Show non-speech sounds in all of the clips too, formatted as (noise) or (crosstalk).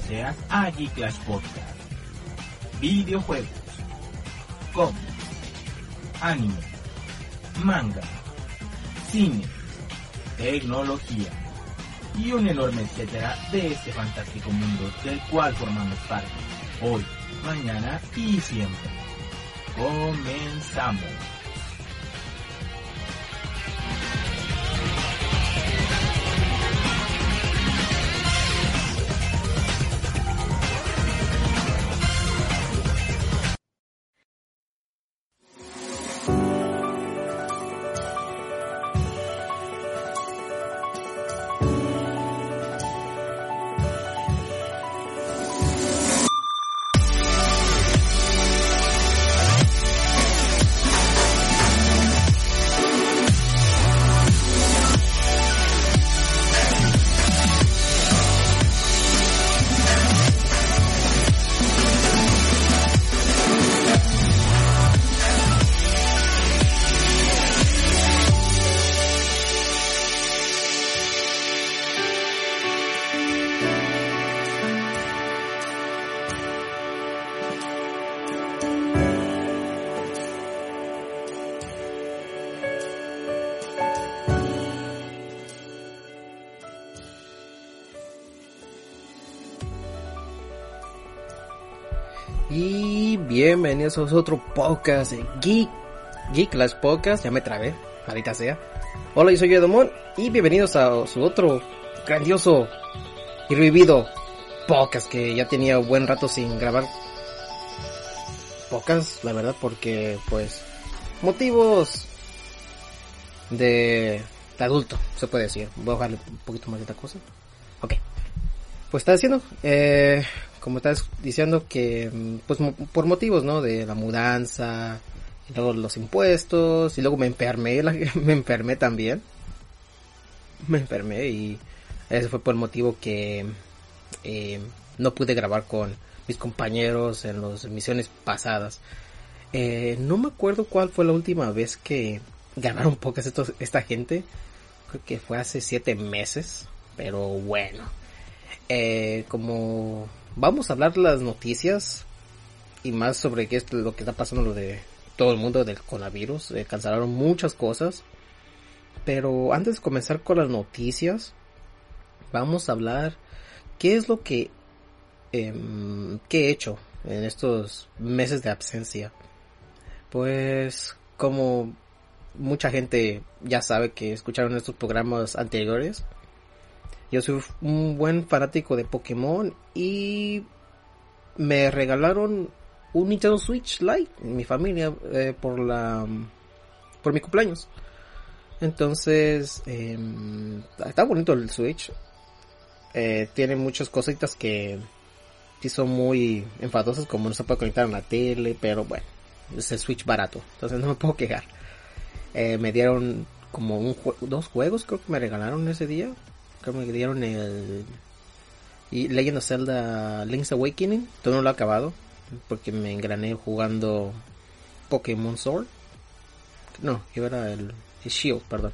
Seas a G-Clash Podcast. Videojuegos, cómics, anime, manga, cine, tecnología y un enorme etcétera de este fantástico mundo del cual formamos parte. Hoy, mañana y siempre. Comenzamos. Bienvenidos a otro podcast de Geek, Geek Las Podcast, ya me trabé, ahorita sea. Hola, yo soy Edomón y bienvenidos a su otro grandioso y revivido podcast que ya tenía buen rato sin grabar podcast, la verdad, porque pues motivos de, de adulto, se puede decir. Voy a bajarle un poquito más de esta cosa. Ok. Pues está diciendo, eh, como estás diciendo que mm, pues por motivos no de la mudanza y luego los impuestos y luego me enfermé (laughs) me enfermé también. Me enfermé y ese fue por el motivo que eh, no pude grabar con mis compañeros en las emisiones pasadas. Eh, no me acuerdo cuál fue la última vez que ganaron pocas estos, esta gente. Creo que fue hace siete meses pero bueno. Eh, como vamos a hablar las noticias y más sobre qué es lo que está pasando lo de todo el mundo del coronavirus. Eh, cancelaron muchas cosas. Pero antes de comenzar con las noticias, vamos a hablar qué es lo que, em, que he hecho en estos meses de absencia. Pues como mucha gente ya sabe que escucharon estos programas anteriores, yo soy un buen fanático de Pokémon y me regalaron un Nintendo Switch Lite en mi familia eh, por la por mi cumpleaños. Entonces eh, está bonito el Switch. Eh, tiene muchas cositas que sí son muy enfadosas como no se puede conectar a la tele, pero bueno, es el Switch barato, entonces no me puedo quejar. Eh, me dieron como un dos juegos creo que me regalaron ese día creo que me dieron el y Legend of Zelda Link's Awakening, todo no lo he acabado porque me engrané jugando Pokémon Sword. No, yo era el, el Shield, perdón.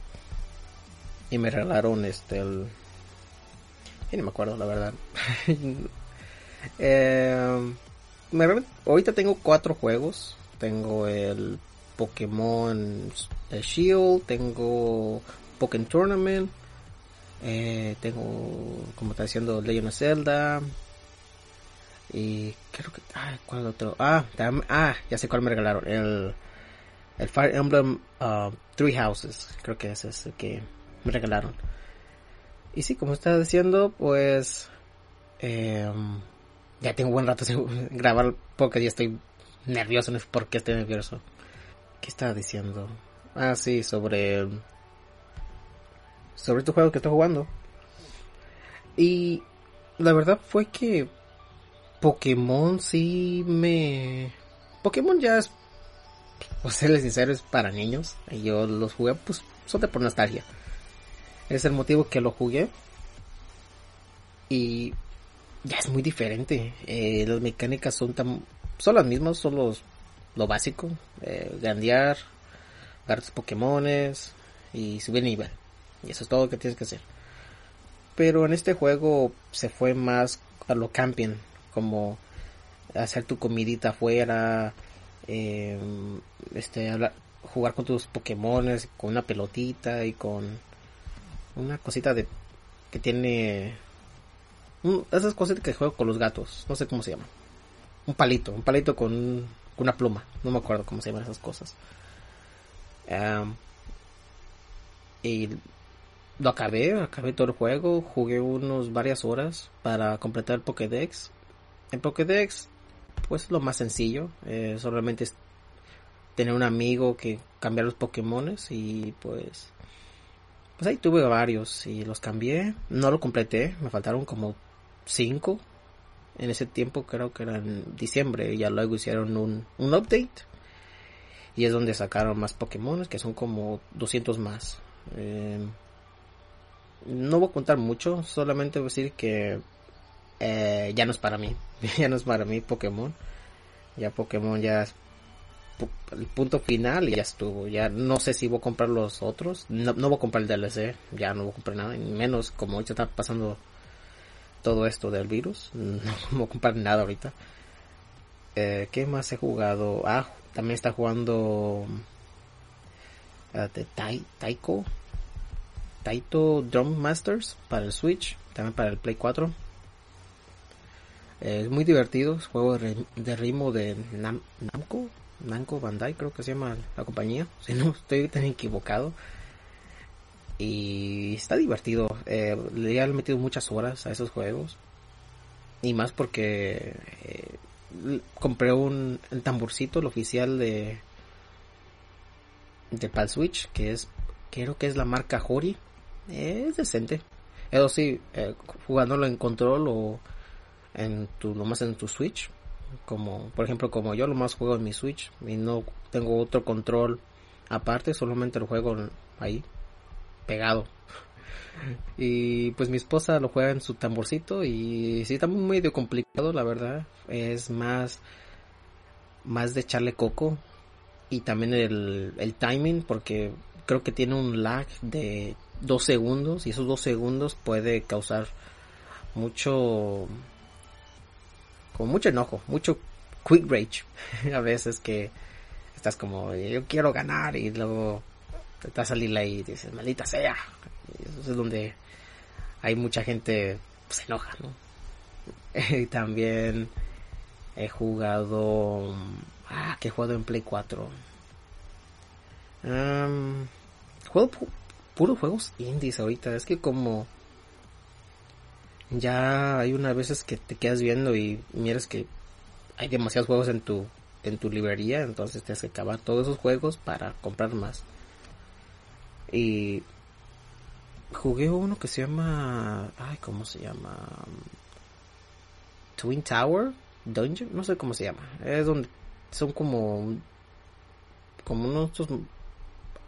Y me regalaron este el ya ni me acuerdo la verdad. (laughs) Eh, me ahorita tengo cuatro juegos. Tengo el Pokémon Shield, tengo Pokémon Tournament, eh, tengo, como está diciendo, Legend of Zelda. Y creo que... Ah, ¿cuál otro? Ah, ah, ya sé cuál me regalaron. El, el Fire Emblem uh, Three Houses. Creo que ese es el que me regalaron. Y sí, como estaba diciendo, pues eh, ya tengo buen rato (laughs) sin grabar porque ya estoy nervioso, no por qué estoy nervioso. ¿Qué estaba diciendo? Ah, sí, sobre sobre este juego que estoy jugando. Y la verdad fue que Pokémon sí me... Pokémon ya es, por serles sincero, es para niños. Y yo los jugué, pues, de por nostalgia. Es el motivo que lo jugué. Y ya es muy diferente. Eh, las mecánicas son tan... Son las mismas, son los, lo básico. Eh, gandear, agarrar tus Pokémones y subir nivel. Y eso es todo lo que tienes que hacer. Pero en este juego se fue más a lo camping, como hacer tu comidita afuera, eh, este, jugar con tus Pokémones, con una pelotita y con una cosita de que tiene esas cosas que juego con los gatos, no sé cómo se llama. Un palito, un palito con, una pluma, no me acuerdo cómo se llaman esas cosas. y lo acabé, acabé todo el juego, jugué unos varias horas para completar el Pokédex. En Pokédex, pues lo más sencillo, eh, solamente es tener un amigo que cambiar los Pokémones y pues pues ahí tuve varios y los cambié, no lo completé, me faltaron como 5 en ese tiempo, creo que era en diciembre, ya luego hicieron un, un update y es donde sacaron más Pokémones que son como 200 más. Eh, no voy a contar mucho, solamente voy a decir que eh, ya no es para mí, (laughs) ya no es para mí Pokémon. Ya Pokémon ya es el punto final y ya estuvo. Ya no sé si voy a comprar los otros. No, voy a comprar el DLC, ya no voy a comprar nada. Menos como ahorita está pasando todo esto del virus. (laughs) No, voy a comprar nada ahorita. Eh, ¿Qué más he jugado? Ah, también está jugando de Taiko. Taito Drum Masters para el Switch, también para el Play 4. es muy divertido, es juego de, ritmo de Namco, Namco Bandai creo que se llama la compañía, (laughs) si no estoy tan equivocado. Y está divertido, eh, le han metido muchas horas a esos juegos. Y más porque eh, compré un el tamborcito, el oficial de de Pal Switch, que es creo que es la marca Hori es decente. Eso sí, eh, jugándolo en control o en tu, lo más en tu Switch. Como, por ejemplo, como yo lo más juego en mi Switch y no tengo otro control aparte, solamente lo juego ahí, pegado. (laughs) Y pues mi esposa lo juega en su tamborcito y sí está muy medio complicado, la verdad. Es más, más de echarle coco y también el, el timing porque creo que tiene un lag de dos segundos y esos dos segundos puede causar mucho como mucho enojo mucho quick rage. (laughs) A veces que estás como yo quiero ganar y luego te está a salir ahí y dices maldita sea y eso es donde hay mucha gente pues, se enoja no (laughs) y también he jugado ah que he jugado en play 4 um, juego puros juegos indies ahorita. Es que como ya hay unas veces que te quedas viendo y miras que hay demasiados juegos en tu en tu librería, entonces tienes que acabar todos esos juegos para comprar más. Y jugué uno que se llama, ay, ¿cómo se llama? Twin Tower Dungeon, no sé cómo se llama. Es donde son como como unos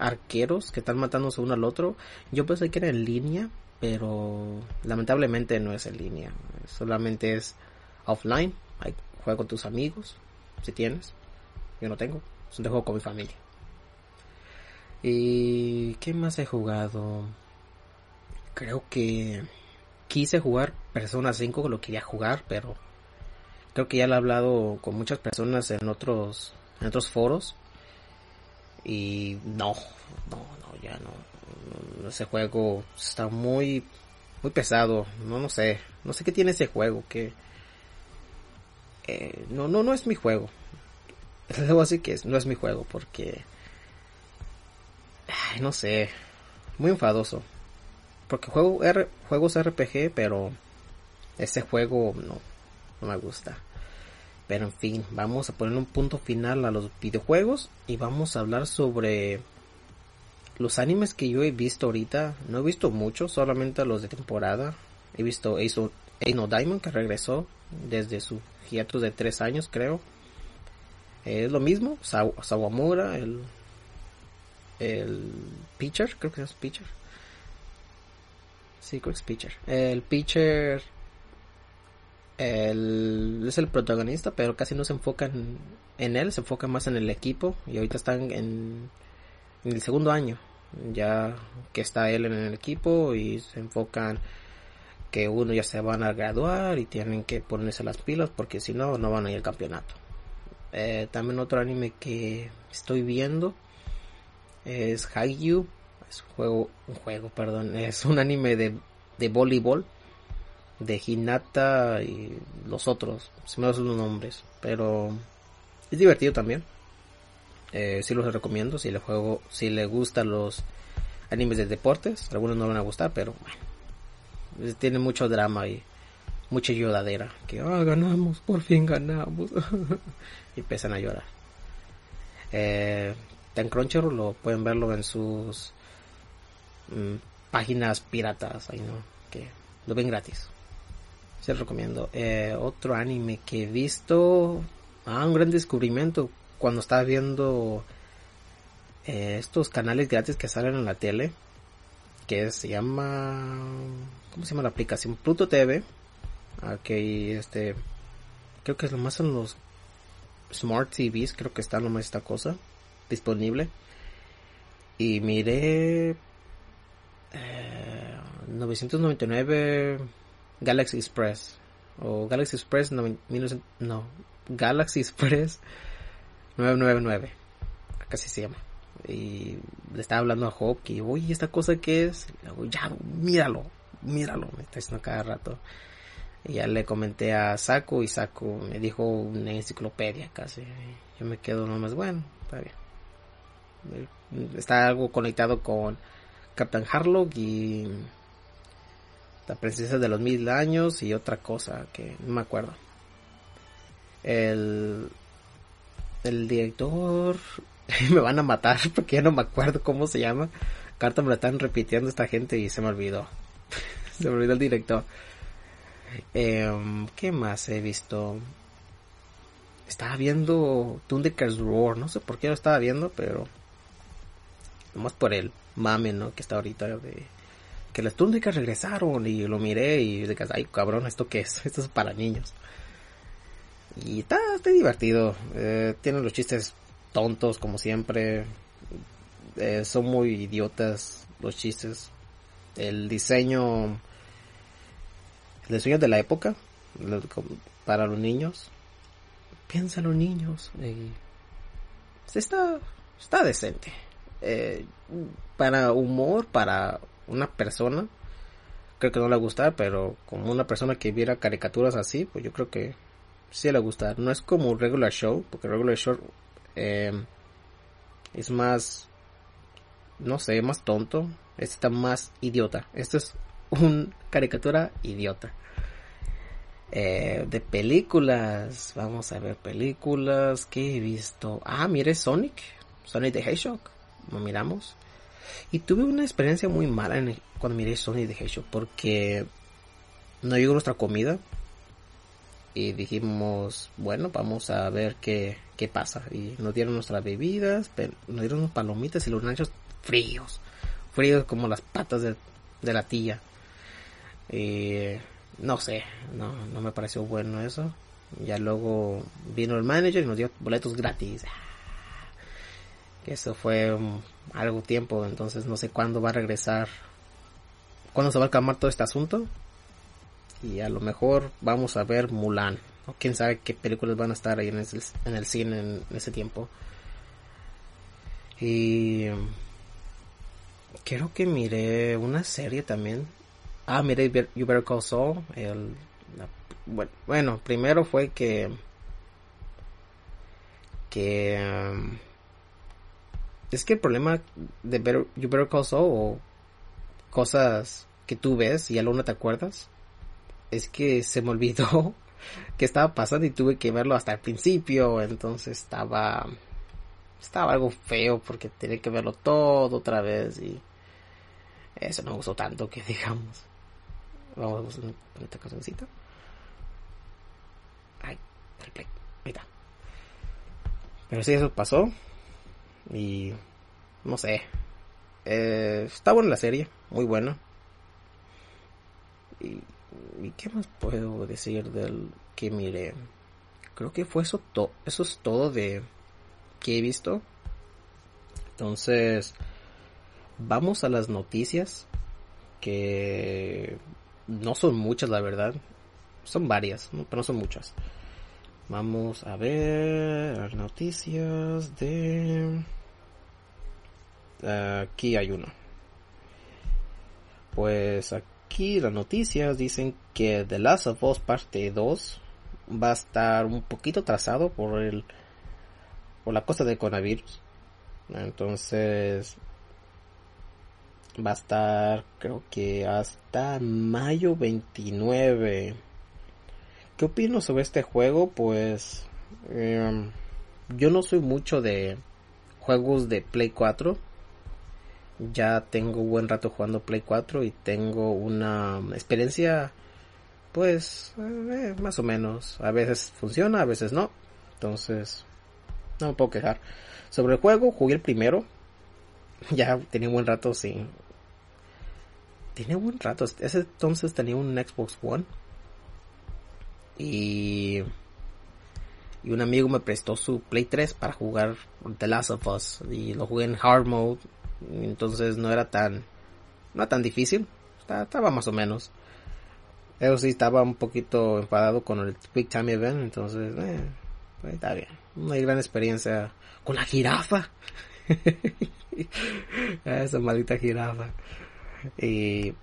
arqueros que están matándose uno al otro. Yo pensé que era en línea, pero lamentablemente no es en línea. Solamente es offline. Hay, juega con tus amigos, si tienes. Yo no tengo. Es un juego con mi familia. ¿Y qué más he jugado? Creo que quise jugar Persona 5, lo quería jugar, pero creo que ya lo he hablado con muchas personas en otros en otros foros y no, no, no, ya no. Ese juego está muy, muy pesado. No, no sé. No sé qué tiene ese juego. Que eh, no, no, no es mi juego. (laughs) Debo decir que no es mi juego porque, ay, no sé, muy enfadoso. porque juego R, juegos RPG, pero este juego no, no me gusta. Pero en fin, vamos a poner un punto final a los videojuegos y vamos a hablar sobre los animes que yo he visto ahorita. No he visto muchos, solamente los de temporada. He visto Ace No Diamond que regresó desde su hiatus de tres años, creo. Es lo mismo, Sawamura, el el pitcher, creo que es pitcher. Sí, creo que es pitcher. El pitcher el, es el protagonista, pero casi no se enfoca en, él, se enfoca más en el equipo y ahorita están en, en el segundo año, ya que está él en el equipo y se enfocan que uno ya se van a graduar y tienen que ponerse las pilas porque si no, no van a ir al campeonato. Eh, también otro anime que estoy viendo es Haikyuu, es un juego, un juego, perdón, es un anime de, de voleibol de Hinata y los otros, se me dan los nombres, pero es divertido también. Eh, sí los recomiendo, si le juego, si le gustan los animes de deportes, algunos no van a gustar, pero bueno, tiene mucho drama y mucha lloradera, que ah, ganamos, por fin ganamos, (laughs) y empiezan a llorar. Eh, en Crunchyroll lo pueden verlo en sus mm, páginas piratas, ahí no, que lo ven gratis. Se recomiendo. Eh, otro anime que he visto, ah, un gran descubrimiento cuando estaba viendo eh, estos canales gratis que salen en la tele, que se llama, ¿cómo se llama la aplicación? Pluto TV. Aquí, este, creo que es lo más en los Smart TVs, creo que está nomás esta cosa disponible. Y miré 999 eh, Galaxy Express. O Galaxy Express no, no Galaxy Express (laughs) 999. Casi se llama. Y le estaba hablando a Hope que, oye, ¿esta cosa qué es? ya, míralo, míralo, me está diciendo cada rato. Y ya le comenté a Saku y Saku me dijo una enciclopedia casi. Yo me quedo nomás, bueno, está bien está algo conectado con Captain Harlock y la princesa de los mil años y otra cosa que no me acuerdo. El, el director (laughs) me van a matar porque ya no me acuerdo cómo se llama. Carta me lo están repitiendo esta gente y se me olvidó. (laughs) se me olvidó el director. Em, ¿Qué más he visto? Estaba viendo Thundercats Roar. No sé por qué lo estaba viendo, pero Nomás por el mame, ¿no? Que está ahorita de... Que las túnicas regresaron y lo miré y que, ay cabrón, ¿esto qué es? (laughs) Esto es para niños. Y está, está divertido. Eh, tienen los chistes tontos como siempre. Eh, son muy idiotas los chistes. El diseño... El diseño de la época. Para los niños. Piensa los niños. está, está decente eh, para humor, para una persona, creo que no le gusta, pero como una persona que viera caricaturas así, pues yo creo que sí le gusta. No es como regular show, porque regular show eh, es más, no sé, más tonto. Este está más idiota. Esto es un caricatura idiota. Eh, de películas, vamos a ver películas que he visto. Ah, mire Sonic, Sonic the Hedgehog lo miramos. Y tuve una experiencia muy mala en cuando miré Sony de Hedgehog porque no llegó nuestra comida y dijimos, bueno, vamos a ver qué, qué pasa. Y nos dieron nuestras bebidas, nos dieron unos palomitas y los nachos fríos, fríos como las patas de, de la tía. Y no sé, no, no me pareció bueno eso. Ya luego vino el manager y nos dio boletos gratis eso fue algo tiempo, entonces no sé cuándo va a regresar, cuándo se va a calmar todo este asunto. Y a lo mejor vamos a ver Mulan, o quién sabe qué películas van a estar ahí en el, en el cine en, ese tiempo. Y creo que miré una serie también. Ah, miré You Better Call Saul. El, bueno, bueno, primero fue que que um, es que el problema de You Better Call Saul o cosas que tú ves y a lo no te acuerdas, es que se me olvidó (laughs) que estaba pasando y tuve que verlo hasta el principio, entonces estaba estaba algo feo porque tenía que verlo todo otra vez y eso no me gustó tanto que (laughs) digamos. Vamos a poner esta cancioncita. Ay, el. Ahí está. Pero sí, eso pasó. Y no sé. Eh, está buena la serie, muy buena. Y, qué más puedo decir del que miré? Creo que fue eso, to eso es todo de que he visto. Entonces, vamos a las noticias que no son muchas la verdad. Son varias, pero no son muchas. Vamos a ver noticias de... Aquí hay uno. Pues aquí las noticias dicen que The Last of Us parte 2 va a estar un poquito trazado por el por la cosa del coronavirus. Entonces va a estar creo que hasta mayo 29 ¿qué opino sobre este juego? pues eh, yo no soy mucho de juegos de Play 4 ya tengo buen rato jugando Play 4 y tengo una experiencia pues eh, más o menos a veces funciona a veces no entonces no me puedo quejar sobre el juego jugué el primero (laughs) ya tenía un buen rato sin tenía buen rato. Ese entonces tenía un Xbox One. Y. Y un amigo me prestó su Play 3 para jugar The Last of Us. Y lo jugué en Hard Mode. Entonces no era tan. No tan difícil. Estaba, más o menos. Eso sí, estaba un poquito enfadado con el Quick Time Event. Entonces, eh, está bien. Una gran experiencia con la jirafa. (laughs) Esa maldita jirafa. Y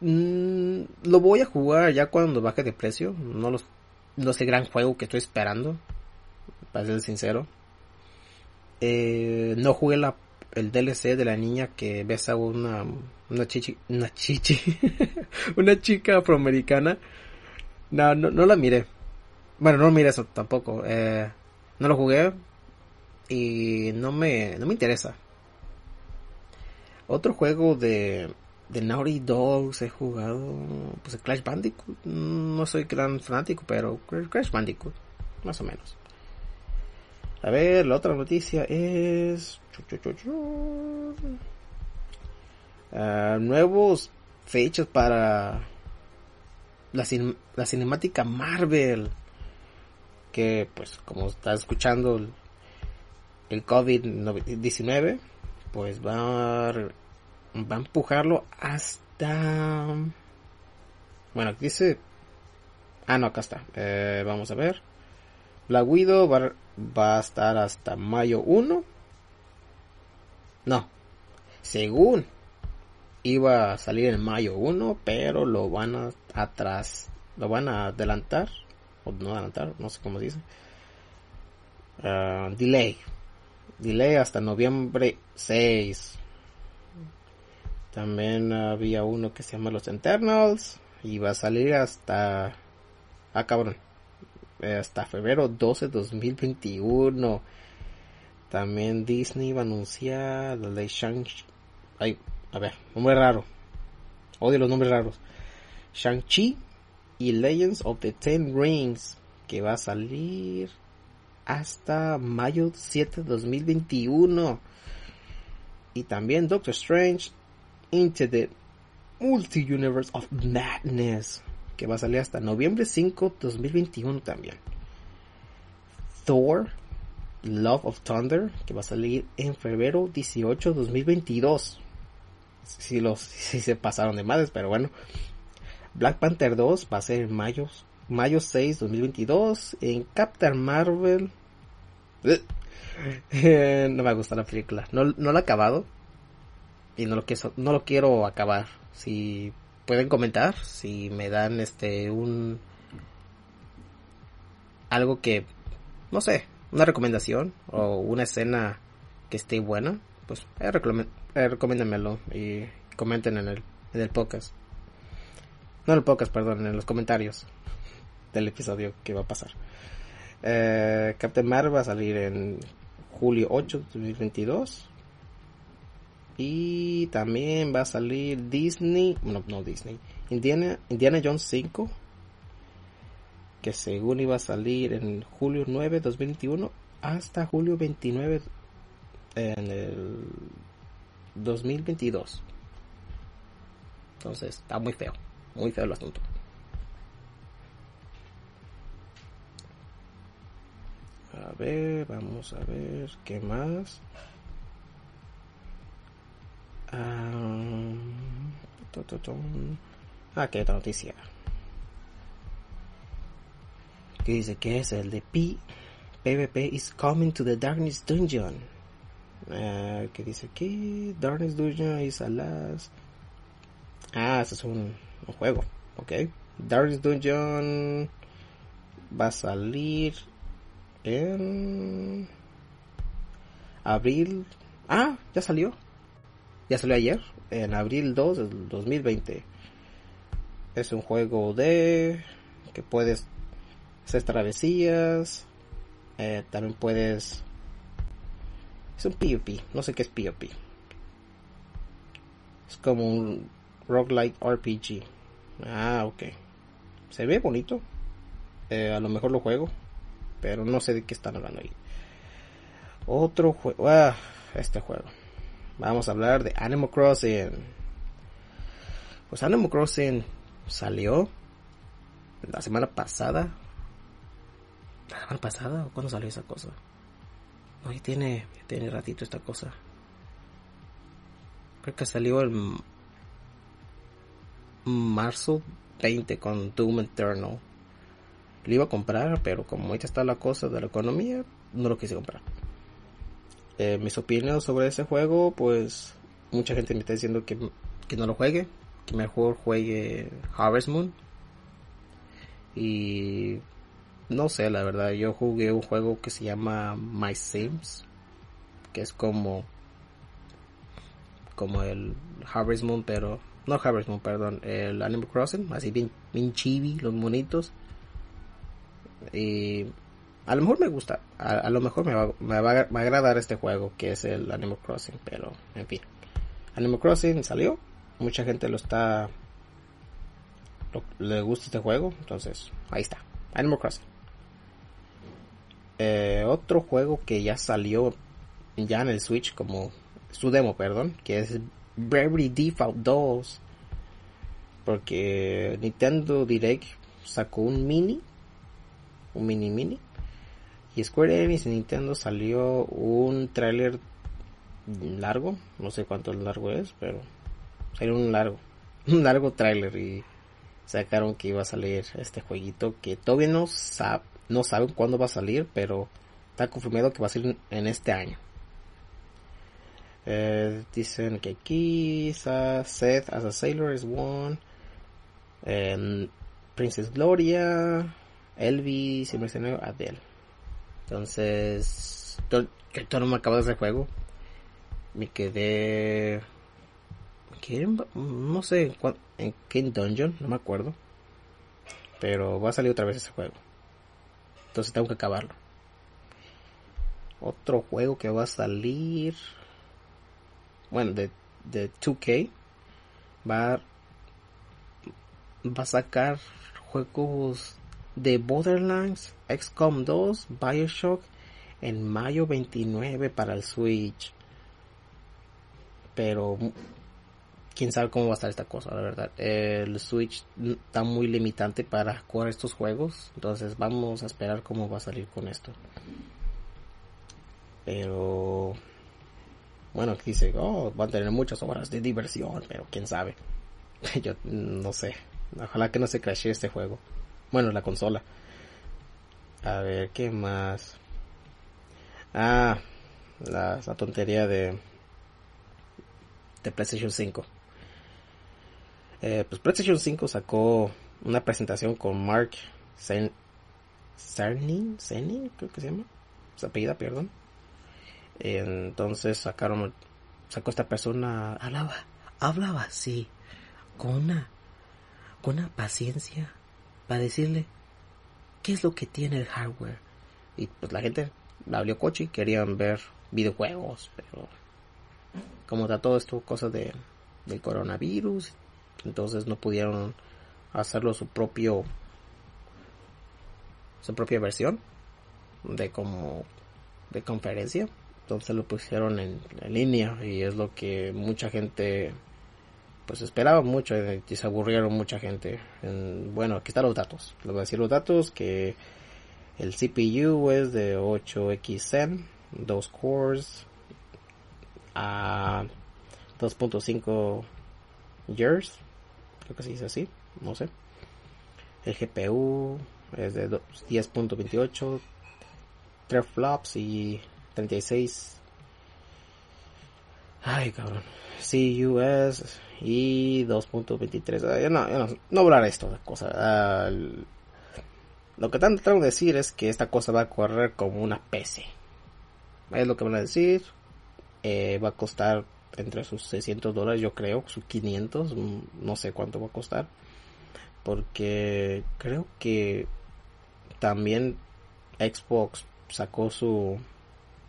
mm, lo voy a jugar ya cuando baje de precio. No los, no es gran juego que estoy esperando. Para ser sincero. Eh, no jugué la, el DLC de la niña que besa una, una chichi, una chichi, (laughs) una chica afroamericana. No, no, no la miré. Bueno, no miré eso tampoco. Eh, no lo jugué y no me, no me interesa. Otro juego de, de Naughty Dogs he jugado, pues el Crash Bandicoot. No soy gran fanático, pero Crash Bandicoot, más o menos. A ver, la otra noticia es... Uh, nuevos fechas para la, la cinemática Marvel. Que pues como está escuchando el COVID-19, pues va a va a empujarlo hasta... Bueno, aquí dice... Ah, no, acá está. Eh, vamos a ver. La Guido va, va, a estar hasta mayo 1. No. Según iba a salir en mayo 1, pero lo van a atrás. Lo van a adelantar. O no adelantar, no sé cómo se dice. Uh, delay. Delay hasta noviembre 6. También había uno que se llama Los Eternals. Y va a salir hasta... Ah, cabrón. Hasta febrero 12 2021. También Disney va a anunciar la de Shang... Ay, a ver, nombre raro. Odio los nombres raros. Shang-Chi y Legends of the Ten Rings. Que va a salir hasta mayo 7 2021. Y también Doctor Strange Into the Multi-Universe of Madness, que va a salir hasta noviembre 5, 2021 también. Thor, Love of Thunder, que va a salir en febrero 18, 2022. Si, los, si se pasaron de madres, pero bueno. Black Panther 2 va a ser en mayo, mayo 6, 2022. En Captain Marvel. (laughs) no me gusta la película. No, no la he acabado y no lo quiero, no lo quiero acabar. Si pueden comentar, si me dan este un algo que no sé, una recomendación o una escena que esté buena, pues eh, eh, y comenten en el en el podcast. No en el podcast, perdón, en los comentarios del episodio que va a pasar. Eh, Captain Marvel va a salir en julio 8 de 2022. Y también va a salir Disney, no, no Disney, Indiana, Indiana Jones 5, que según iba a salir en julio 9 de 2021 hasta julio 29 en el 2022. Entonces está muy feo, muy feo el asunto. A ver, vamos a ver qué más. Ah, qué noticia. Que dice que es el de P. PvP is coming to the Darkness Dungeon. Uh, que dice que Darkness Dungeon is a last. Ah, ese es un, un juego. Ok. Darkness Dungeon va a salir en abril. Ah, ya salió. Ya salió ayer, en abril 2 del 2020. Es un juego de que puedes hacer travesías. Eh, también puedes. Es un PvP, no sé qué es PvP. Es como un roguelike RPG. Ah, ok. Se ve bonito. Eh, a lo mejor lo juego pero no sé de qué están hablando ahí. Otro juego, ah, este juego. Vamos a hablar de Animal Crossing. Pues Animal Crossing salió la semana pasada. ¿La semana pasada o cuándo salió esa cosa? No, ya tiene, tiene ratito esta cosa. Creo que salió el marzo 20 con Doom Eternal. Lo iba a comprar, pero como ahorita está la cosa de la economía, no lo quise comprar. Eh, mis opiniones sobre ese juego, pues mucha gente me está diciendo que, que no lo juegue, que mejor juegue Harvest Moon. Y no sé, la verdad, yo jugué un juego que se llama My Sims, que es como como el Harvest Moon, pero no Harvest Moon, perdón, el Animal Crossing, así bien, bien chibi, los monitos. Y a lo mejor me gusta, a, lo mejor me va, a agradar este juego que es el Animal Crossing, pero en fin. Animal Crossing salió, mucha gente lo está, le gusta este juego, entonces ahí está, Animal Crossing. Eh, otro juego que ya salió ya en el Switch como su demo, perdón, que es Bravely Default 2. Porque Nintendo Direct sacó un mini un mini mini. Y Square Enix y Nintendo salió un tráiler largo, no sé cuánto largo es, pero salió un largo, (laughs) un largo tráiler y sacaron que iba a salir este jueguito que todavía no sabe, no saben cuándo va a salir, pero está confirmado que va a salir en este año. Eh, dicen que aquí Seth as a Sailor is one. Princess Gloria. Elvis y Mercenario Adele. Entonces, yo, no me acabo de ese juego. Me quedé. No sé en qué dungeon, no me acuerdo. Pero va a salir otra vez ese juego. Entonces tengo que acabarlo. Otro juego que va a salir. Bueno, de, de 2K. Va, va a sacar juegos de Borderlands, XCOM 2, Bioshock en mayo 29 para el Switch. Pero quién sabe cómo va a estar esta cosa, la verdad. El Switch está muy limitante para jugar estos juegos, entonces vamos a esperar cómo va a salir con esto. Pero bueno, dice, oh, van a tener muchas horas de diversión, pero quién sabe. (laughs) Yo no sé. Ojalá que no se crashe este juego. Bueno, la consola. A ver, ¿qué más? Ah, la, tontería de de PlayStation 5. Eh, pues PlayStation 5 sacó una presentación con Mark Cerny, Cerny, creo que se llama, su apellida, perdón. Entonces sacaron, sacó esta persona, hablaba, hablaba así, con una, con una paciencia para decirle qué es lo que tiene el hardware. Y pues la gente abrió coche y querían ver videojuegos, pero como todo esto, cosas de, del coronavirus, entonces no pudieron hacerlo su propio su propia versión de como de conferencia entonces lo pusieron en, línea y es lo que mucha gente pues esperaba mucho y se aburrieron mucha gente. Bueno aquí están los datos. Les voy a decir los datos que el CPU es de 8 Zen 2 cores a 2.5 years creo que se dice así no sé. El GPU es de 10.28 3 flops y 36 ay cabrón. CUS y 2.23 no, no, no hablar esto de cosas ah, lo que están tratando de decir es que esta cosa va a correr como una PC es lo que van a decir. Eh, va a costar entre sus 600 dólares yo creo sus 500 mm, no sé cuánto va a costar. Porque creo que también Xbox sacó su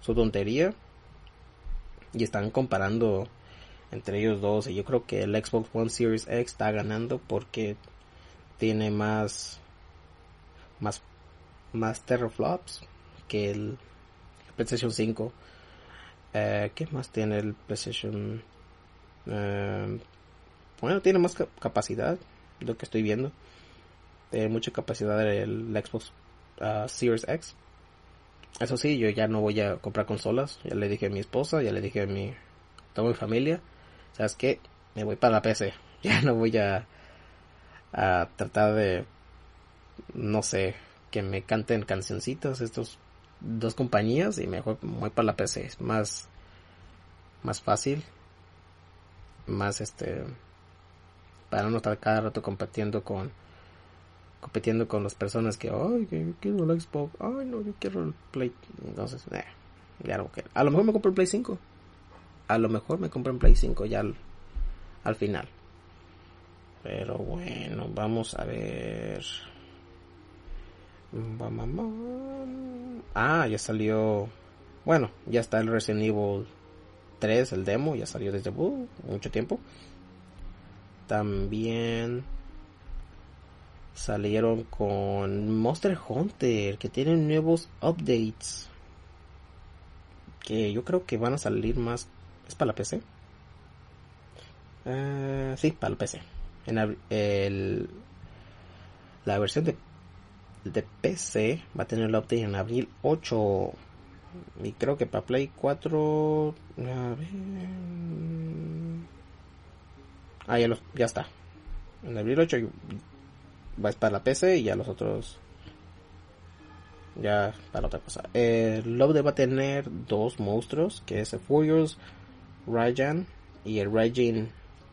su tontería y están comparando entre ellos dos y yo creo que el Xbox One Series X está ganando porque tiene más más más teraflops que el PlayStation 5 eh, ¿qué más tiene el PlayStation eh, bueno tiene más capacidad lo que estoy viendo. Tiene mucha capacidad el Xbox uh, Series X eso sí, yo ya no voy a comprar consolas. Ya le dije a mi esposa, ya le dije a mi, toda mi familia. ¿Sabes qué? Me voy para la PC. (laughs) Ya no voy a, a tratar de, no sé, que me canten cancioncitas estos dos compañías y mejor me voy para la PC. Es más, más fácil. Más este, para no estar cada rato compitiendo con compitiendo con las personas que, ay, que yo quiero el Xbox, ay, no, yo quiero el Play. Entonces, eh, ya no quiero. A lo mejor me compro el Play 5. A lo mejor me compro el Play 5 ya al, al final. Pero bueno, vamos a ver. Ah, ya salió. Bueno, ya está el Resident Evil 3, el demo, ya salió desde uh, mucho tiempo. También salieron con Monster Hunter, que tienen nuevos updates. Que yo creo que van a salir más. ¿Es para la PC? Uh, sí, para la PC. En el, la versión de, de PC va a tener el update en abril 8. Y creo que para Play 4. Ah, ya, ya está. En abril 8 va para la PC y ya los otros ya para otra cosa. El Love va a tener dos monstruos, que es el Furious Rajan y el Raging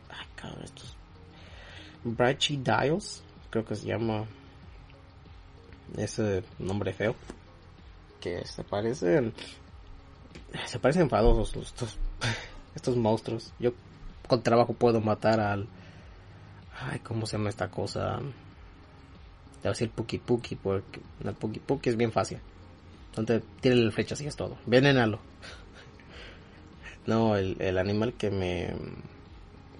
ay cabrón, estos Dials, creo que se llama ese nombre feo, que se parecen se parecen enfadosos estos (laughs) estos monstruos. Yo con trabajo puedo matar al ay, ¿cómo se llama esta cosa? Te decir Puki Puki porque el Puki Puki es bien fácil. Entonces, tiene la flecha, así es todo. Venenalo. (laughs) no, el, el, animal que me.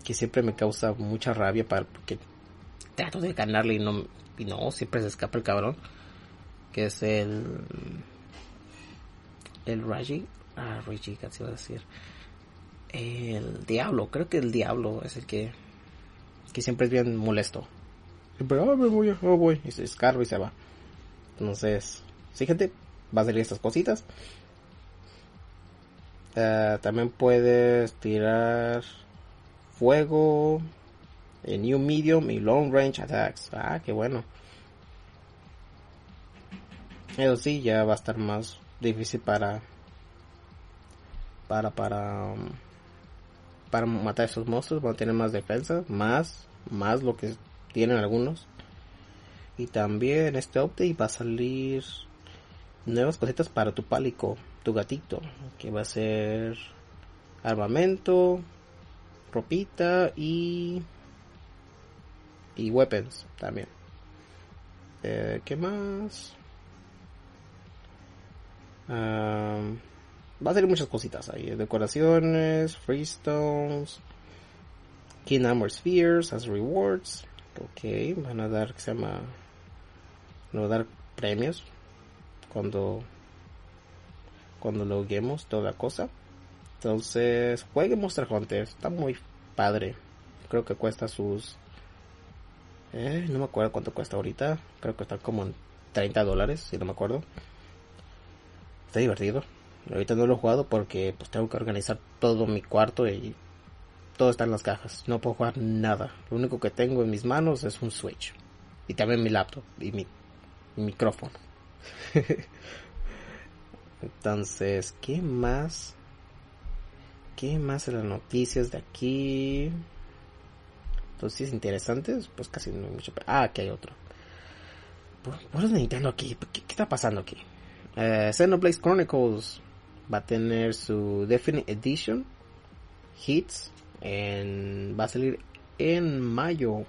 que siempre me causa mucha rabia para, porque trato de ganarle y no, y no, siempre se escapa el cabrón. Que es el. El Raji. Ah, Raji, casi iba a decir. El diablo, creo que el diablo es el que. que siempre es bien molesto pero, ah, me voy, me voy, y se escarba y se va. Entonces, sí, gente, va a salir estas cositas. Uh, también puedes tirar fuego, en new medium y long range attacks. Ah, qué bueno. Eso sí, ya va a estar más difícil para para para um, para matar esos monstruos, van a tener más defensa, más más lo que tienen algunos. Y también este update va a salir nuevas cositas para tu pálico, tu gatito, que va a ser armamento, ropita y y weapons también. Eh, ¿Qué más? Um, va a ser muchas cositas ahí. Decoraciones, freestones, Key Number Spheres as rewards. Ok, van a dar, se llama, van a dar premios cuando cuando toda cosa. Entonces, juegue Monster Hunter, está muy padre. Creo que cuesta sus eh, no me acuerdo cuánto cuesta ahorita. Creo que está como en 30 dólares, si no me acuerdo. Está divertido. Ahorita no lo he jugado porque pues tengo que organizar todo mi cuarto y todo está en las cajas. No puedo jugar nada. Lo único que tengo en mis manos es un Switch. Y también mi laptop y mi, micrófono. (laughs) Entonces, ¿qué más? ¿Qué más en las noticias de aquí? Noticias interesantes, pues casi no hay mucho. Ah, aquí hay otro. ¿Por, es Nintendo aquí? ¿Qué, está pasando aquí? Eh, Xenoblade Chronicles va a tener su Definite Edition Hits en, va a salir en mayo.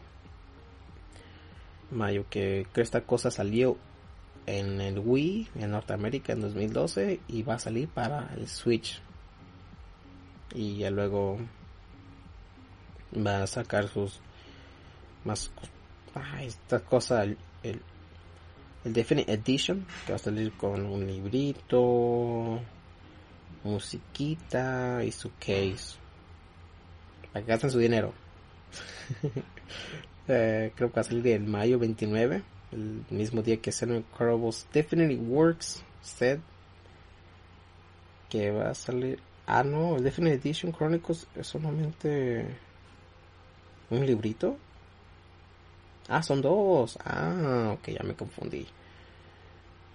Mayo, que creo esta cosa salió en el Wii en Norteamérica en 2012 y va a salir para el Switch. Y ya luego va a sacar sus más ah, esta cosa el, el, el Definite Edition que va a salir con un librito musiquita y su case para que gasten su dinero. (laughs) eh, creo que va a salir el mayo 29, el mismo día que Senate Chronicles Definitely Works Said que va a salir. Ah, no, el Definite Edition Chronicles es solamente un librito. Ah, son dos. Ah, ok, ya me confundí.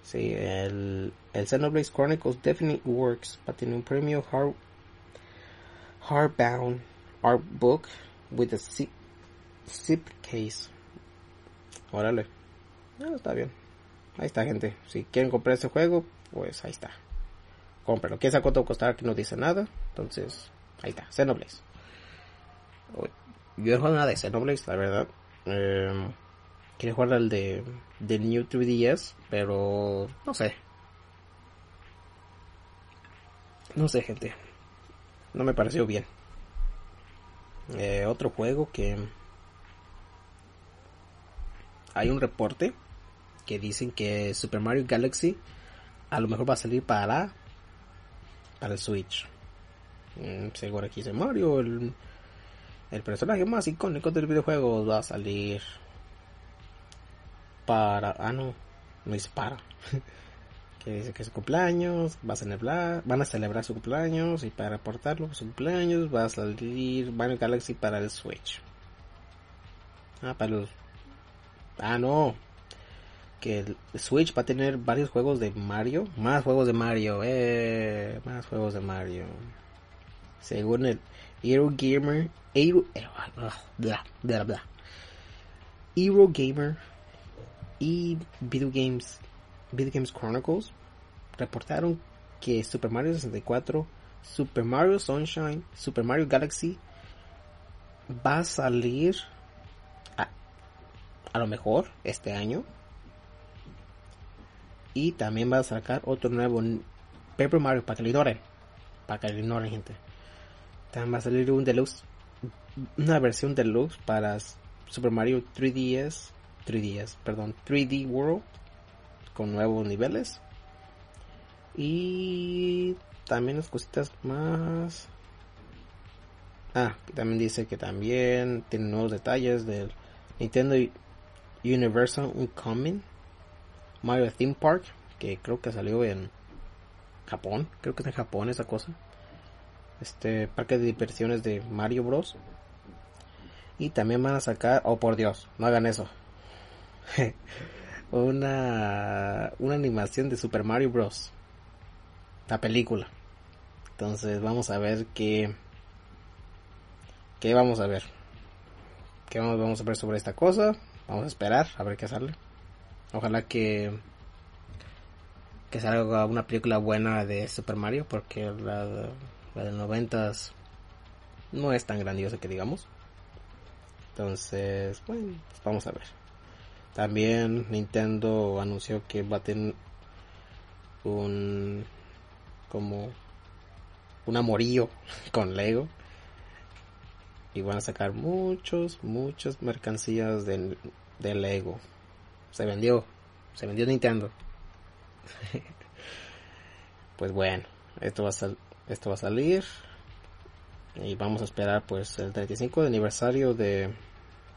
Sí, el, el Xenoblade Chronicles Definite Works va a tener un premio hard, hardbound art book with a zip, zip case. Órale. Ah, está bien. Ahí está, gente. Si quieren comprar este juego, pues ahí está. Cómpralo. ¿Quién sabe cuánto costará? Que no dice nada. Entonces, ahí está. Xenoblade. Yo he jugado nada de Xenoblade, la verdad. Eh, quería jugar al de, de New 3DS, pero no sé. No sé, gente. No me pareció bien. Eh, otro juego que hay un reporte que dicen que Super Mario Galaxy a lo mejor va a salir para para el Switch. Mm, seguro aquí dice Mario, el, el personaje más icónico del videojuego va a salir para ah no, no es para. (laughs) dice que su cumpleaños, va a celebrar, van a celebrar su cumpleaños y para aportarlo su cumpleaños va a salir Mario Galaxy para el Switch. Ah, para los... Ah, no. Que el Switch va a tener varios juegos de Mario. Más juegos de Mario. Eh, más juegos de Mario. Según el Hero Gamer... Hero... Eh, bla, bla, bla. Hero Gamer y Video Games Video Games Chronicles reportaron que Super Mario 64, Super Mario Sunshine, Super Mario Galaxy va a salir a, a lo mejor este año. Y también va a sacar otro nuevo Paper Mario para que lo ignoren. Para que lo ignoren, gente. También va a salir un deluxe. Una versión deluxe para Super Mario 3DS. 3DS, perdón, 3D World con nuevos niveles. Y también las cositas más. Ah, también dice que también tiene nuevos detalles del Nintendo Universal Incoming Mario Theme Park, que creo que salió en Japón, creo que es en Japón esa cosa. Este parque de diversiones de Mario Bros. Y también van a sacar, oh por Dios, no hagan eso. (laughs) una, una animación de Super Mario Bros. La película. Entonces vamos a ver qué... ¿Qué vamos a ver? ¿Qué vamos, a ver sobre esta cosa? Vamos a esperar a ver qué sale. Ojalá que que salga una película buena de Super Mario porque la, la de 90 no es tan grandiosa que digamos. Entonces, bueno, pues vamos a ver. También Nintendo anunció que va a tener un como un amorío (laughs) con Lego. Y van a sacar muchos muchas mercancías de, de Lego. Se vendió se vendió Nintendo. (laughs) Pues bueno esto va a esto va a salir. Y vamos a esperar pues el 35 de aniversario de,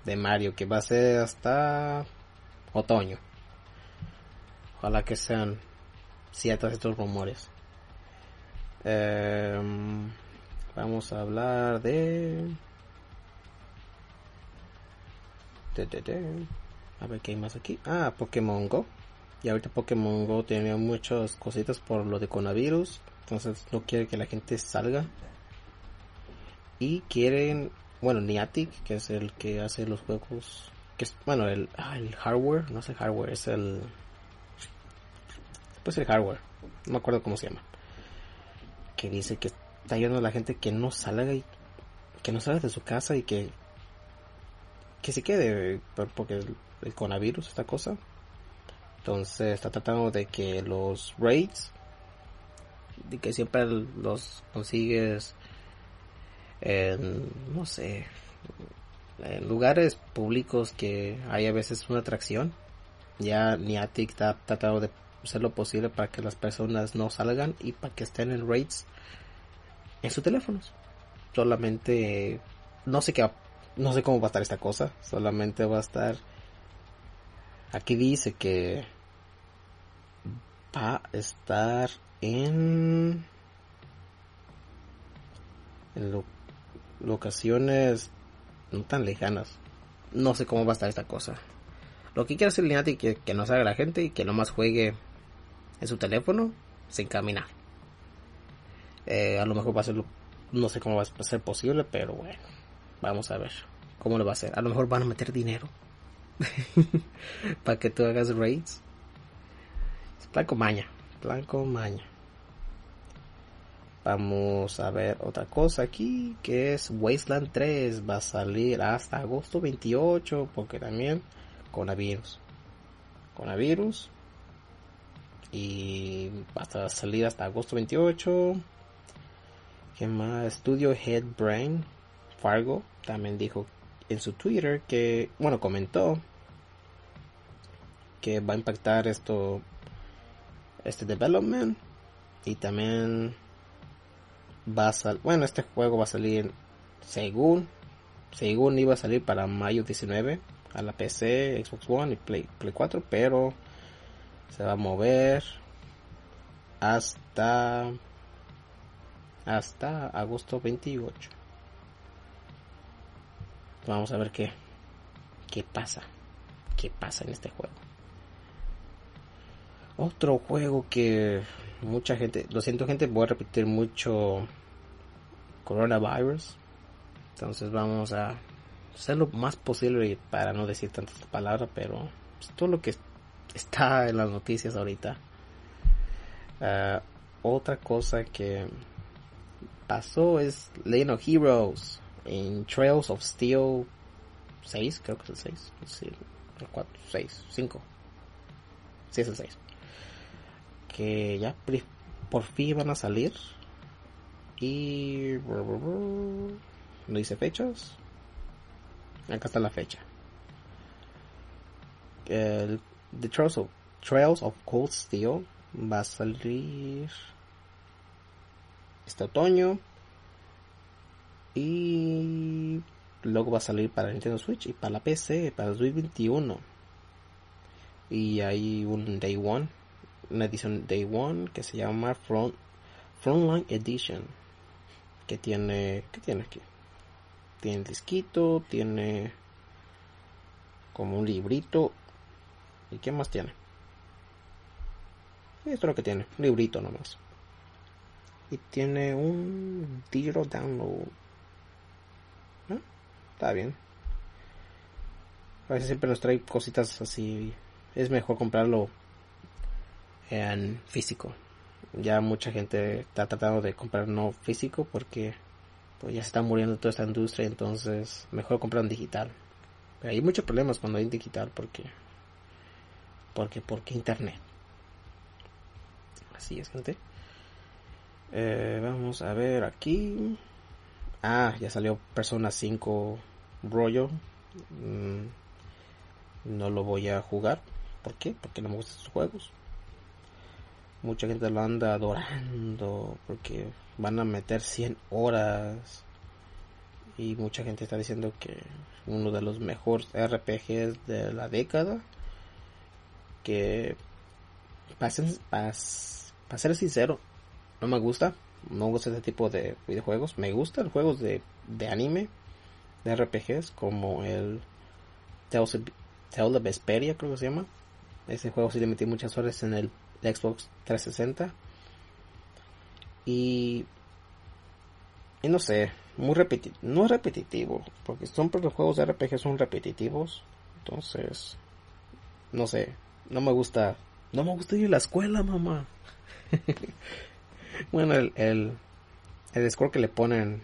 de Mario que va a ser hasta otoño. Ojalá que sean ciertos estos rumores eh, vamos a hablar de... De, de, de... A ver qué hay más aquí. Ah, Pokémon Go. Y ahorita Pokémon Go tiene muchas cositas por lo de coronavirus. Entonces no quiere que la gente salga. Y quieren, bueno, Niantic, que es el que hace los juegos. Que es, bueno, el, ah, el hardware, no sé hardware, es el. Pues el hardware, no me acuerdo cómo se llama. Que dice que está ayudando a la gente que no salga y que no salga de su casa y que que se quede porque el, coronavirus esta cosa. Entonces está tratando de que los raids de que siempre los consigues en no sé en lugares públicos que hay a veces una atracción. Ya Niantic está tratando de hacer lo posible para que las personas no salgan y para que estén en raids en sus teléfonos. Solamente no sé qué no sé cómo va a estar esta cosa solamente va a estar aquí dice que va a estar en en lo, locaciones no tan lejanas. No sé cómo va a estar esta cosa. Lo que quiere hacer Lineati que, que no salga la gente y que nomás juegue en su teléfono sin caminar eh, a lo mejor va a ser no sé cómo va a ser posible pero bueno vamos a ver cómo lo va a hacer. A lo mejor van a meter dinero (laughs) para que tú hagas raids. Es blanco maña blanco maña. Vamos a ver otra cosa aquí que es Wasteland 3 va a salir hasta agosto 28 porque también coronavirus. Coronavirus y va a salir hasta agosto 28 ¿Qué más? Studio Head Brain Fargo también dijo en su Twitter que, bueno, comentó que va a impactar esto, este development y también va a salir, bueno, este juego va a salir según, según iba a salir para mayo 19 a la PC, Xbox One y Play, Play 4, pero se va a mover hasta hasta agosto 28. Vamos a ver qué qué pasa. ¿Qué pasa en este juego? Otro juego que mucha gente, lo siento gente, voy a repetir mucho coronavirus. Entonces vamos a hacer lo más posible para no decir tantas palabras, pero todo lo que está en las noticias ahorita. Uh, otra cosa que pasó es Legend of Heroes en Trails of Steel 6, creo que es el 6, sí, el 4, 6, 5. Sí, es el 6. Que ya por fin van a salir. Y. No dice fechas. Acá está la fecha. El, The Trails of, Trails of Cold Steel va a salir este otoño. Y luego va a salir para Nintendo Switch y para la PC para 2021. Y hay un Day One, una edición Day One que se llama Front, Frontline Edition. Que tiene, ¿qué tiene aquí? Tiene el disquito, tiene como un librito. ¿Y qué más tiene? Esto es lo que tiene, un librito nomás y tiene un digital download. ¿No? Está bien. A veces siempre nos trae cositas así. Es mejor comprarlo en físico. Ya mucha gente está tratando de comprar no físico porque pues ya se está muriendo toda esta industria, entonces mejor comprar en digital. Pero hay muchos problemas cuando hay digital porque porque porque internet. Así es, gente. Eh, vamos a ver aquí. Ah, ya salió Persona 5 rollo. Mm, no lo voy a jugar. ¿Por qué? Porque no me gustan sus juegos. Mucha gente lo anda adorando porque van a meter 100 horas. Y mucha gente está diciendo que uno de los mejores RPGs de la década. Que, para ser sincero, no me gusta. No me gusta este tipo de videojuegos. Me gustan juegos de, de anime, de RPGs, como el Tales of, Vesperia, creo que se llama. Ese juego sí le metí muchas horas en el Xbox 360. Y, y no sé, muy repetitivo, no es repetitivo, porque son los juegos de RPG son repetitivos. Entonces, no sé, no me gusta, no me gusta ir a la escuela, mamá. (laughs) bueno, el, el, el score que le ponen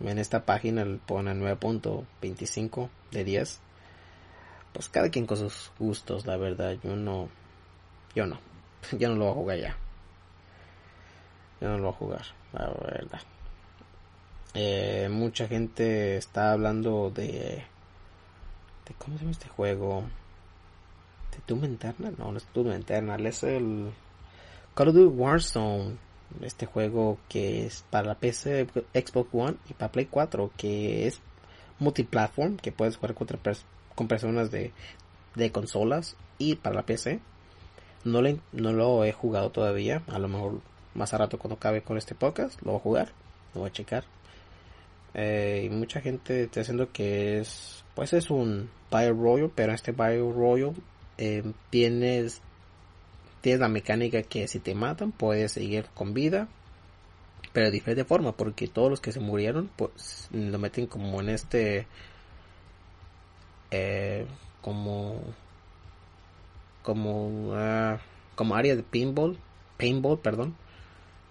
en esta página le ponen 9.25 de 10. Pues cada quien con sus gustos, la verdad. Yo no, yo no, (laughs) yo no lo voy a jugar ya. Yo no lo voy a jugar, la verdad. Eh, mucha gente está hablando de, de cómo se llama este juego. ¿De Doom Eternal? No, no es Doom Eternal, es el Call of Duty Warzone, este juego que es para la PC, Xbox One y para Play 4, que es multiplatform, que puedes jugar con personas de, de consolas y para la PC. No, le, no lo he jugado todavía, a lo mejor más a rato cuando acabe con este podcast lo voy a jugar, lo voy a checar. Eh, y mucha gente está diciendo que es, pues es un Battle Royale, pero este Battle Royale eh, tienes tienes la mecánica que si te matan puedes seguir con vida pero de diferente forma porque todos los que se murieron pues lo meten como en este eh, como como uh, como área de pinball paintball perdón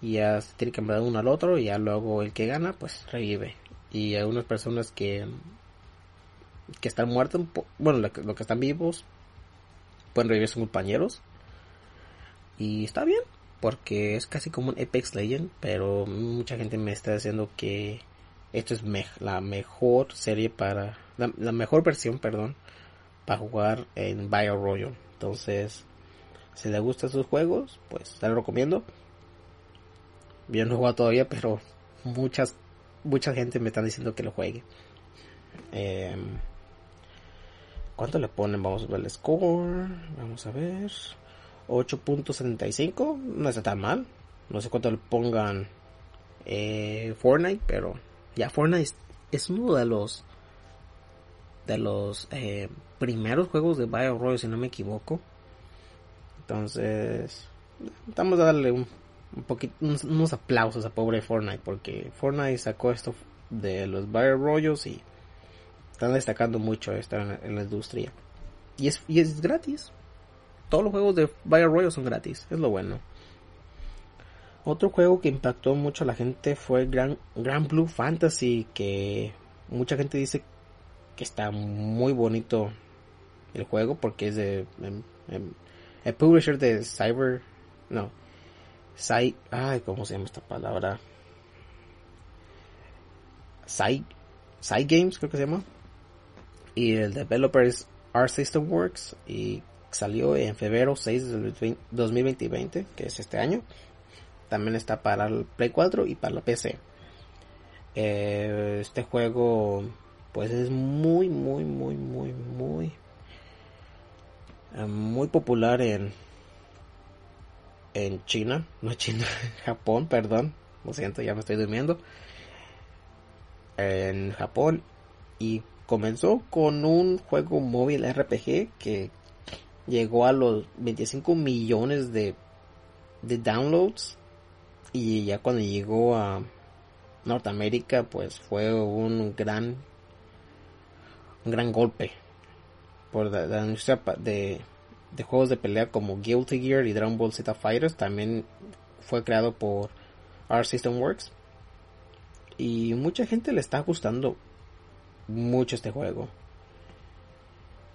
y ya se tiene que matar uno al otro y ya luego el que gana pues revive. Y hay unas personas que que están muertos bueno los que, que están vivos pueden revivir sus compañeros y está bien, porque es casi como un Apex Legend, pero mucha gente me está diciendo que esto es la mejor serie para, la, mejor versión, perdón, para jugar en Bio Royal. Entonces, si le gustan sus juegos, pues te lo recomiendo. Yo no he jugado todavía, pero muchas, mucha gente me está diciendo que lo juegue. Em, ¿Cuánto le ponen? Vamos a ver el score. Vamos a ver. 8.75 no está tan mal. No sé cuánto le pongan eh, Fortnite, pero ya Fortnite es uno de los de los eh, primeros juegos de BioRoy, si no me equivoco. Entonces, vamos a darle un, poquito, unos, aplausos a pobre Fortnite, porque Fortnite sacó esto de los BioRoyals y están destacando mucho esto en, la industria. Y es, y es gratis todos los juegos de Battle Royale son gratis, es lo bueno. Otro juego que impactó mucho a la gente fue Grand, Grand Blue Fantasy, que mucha gente dice que está muy bonito el juego porque es de em, em, el publisher de Cyber, no, Cy, ay, ¿cómo se llama esta palabra? Cy, Cy Games creo que se llama. Y el developer es Art System Works y salió en febrero 6 de 2020, que es este año. También está para el Play 4 y para la PC. Eh, este juego pues es muy muy muy muy muy eh, muy popular en en China, (laughs) no China, Japón, perdón, lo siento, ya me estoy durmiendo. En Japón y comenzó con un juego móvil RPG que llegó a los 25 millones de, downloads. Y ya cuando llegó a Norteamérica pues fue un gran un gran golpe por la, industria de, juegos de pelea como Guilty Gear y Dragon Ball Z Fighters. También fue creado por Art System Works. Y mucha gente le está gustando mucho este juego